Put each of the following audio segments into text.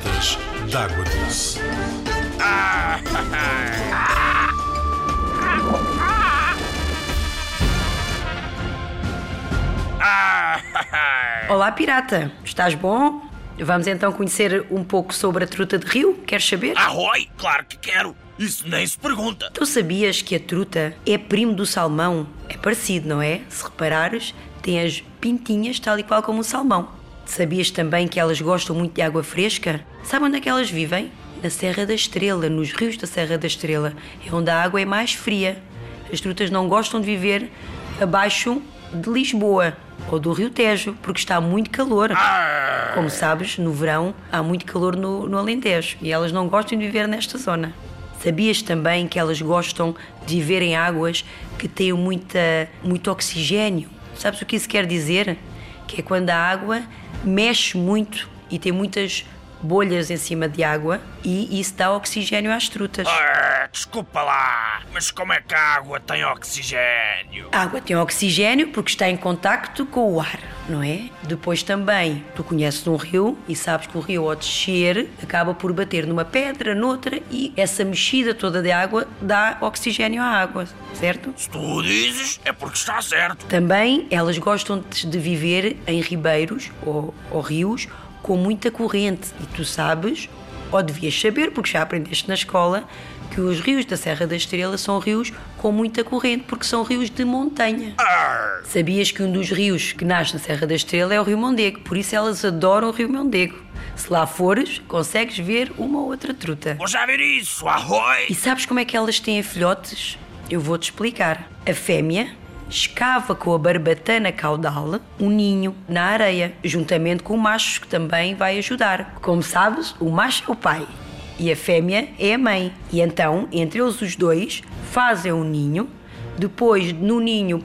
latas d'água doce. Olá, pirata. Estás bom? Vamos então conhecer um pouco sobre a truta de rio? Queres saber? Arroi, claro que quero. Isso nem se pergunta. Tu sabias que a truta é primo do salmão? É parecido, não é? Se reparares, tem as pintinhas tal e qual como o salmão. Sabias também que elas gostam muito de água fresca? Sabe onde é que elas vivem? Na Serra da Estrela, nos rios da Serra da Estrela. É onde a água é mais fria. As trutas não gostam de viver abaixo de Lisboa ou do Rio Tejo, porque está muito calor. Como sabes, no verão há muito calor no, no Alentejo e elas não gostam de viver nesta zona. Sabias também que elas gostam de viver em águas que têm muita, muito oxigênio? Sabes o que isso quer dizer? Que é quando a água mexe muito e tem muitas bolhas em cima de água e isso dá oxigênio às trutas. Ah, desculpa lá, mas como é que a água tem oxigênio? A água tem oxigênio porque está em contacto com o ar, não é? Depois também, tu conheces um rio e sabes que o rio ao descer acaba por bater numa pedra, noutra e essa mexida toda de água dá oxigênio à água, certo? Se tu o dizes, é porque está certo. Também elas gostam de viver em ribeiros ou, ou rios com muita corrente e tu sabes, ou devias saber, porque já aprendeste na escola, que os rios da Serra da Estrela são rios com muita corrente, porque são rios de montanha. Arr, Sabias que um dos rios que nasce na Serra da Estrela é o Rio Mondego, por isso elas adoram o Rio Mondego. Se lá fores, consegues ver uma ou outra truta. vou já ver isso, arroi. E sabes como é que elas têm filhotes? Eu vou-te explicar. A fêmea escava com a barbatana caudal um ninho na areia, juntamente com o macho que também vai ajudar. Como sabes, o macho é o pai e a fêmea é a mãe. E então, entre eles os dois, fazem um ninho. Depois, no ninho,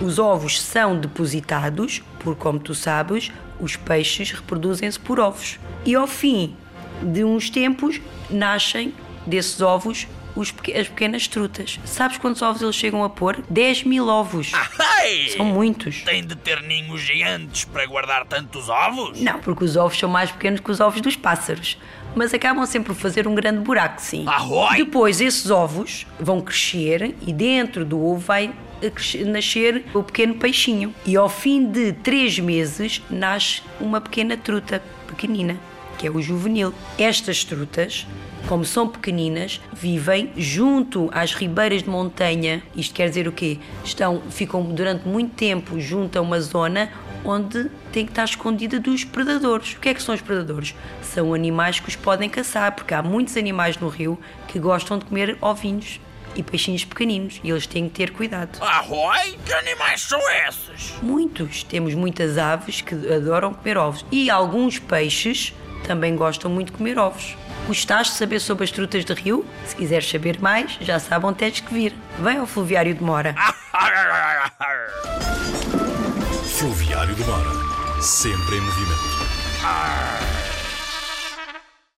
os ovos são depositados, porque, como tu sabes, os peixes reproduzem-se por ovos. E ao fim de uns tempos, nascem desses ovos os as pequenas trutas. Sabes quantos ovos eles chegam a pôr? 10 mil ovos. Ai, São muitos. tem de ter ninhos gigantes para guardar tantos ovos? Não, porque os ovos são mais pequenos que os ovos dos pássaros. Mas acabam sempre por fazer um grande buraco, sim. Arroi! Depois, esses ovos vão crescer e dentro do ovo vai nascer o pequeno peixinho. E ao fim de três meses, nasce uma pequena truta pequenina, que é o juvenil. Estas trutas, como são pequeninas, vivem junto às ribeiras de montanha. Isto quer dizer o quê? Estão, ficam durante muito tempo junto a uma zona onde tem que estar escondida dos predadores. O que é que são os predadores? São animais que os podem caçar, porque há muitos animais no rio que gostam de comer ovinhos e peixinhos pequeninos e eles têm que ter cuidado. Arroi? Que animais são esses? Muitos. Temos muitas aves que adoram comer ovos e alguns peixes também gostam muito de comer ovos. Gostaste de saber sobre as trutas de rio? Se quiseres saber mais, já sabem onde tens que vir. Vem ao Fluviário de Mora. Fluviário de Mora. Sempre em movimento.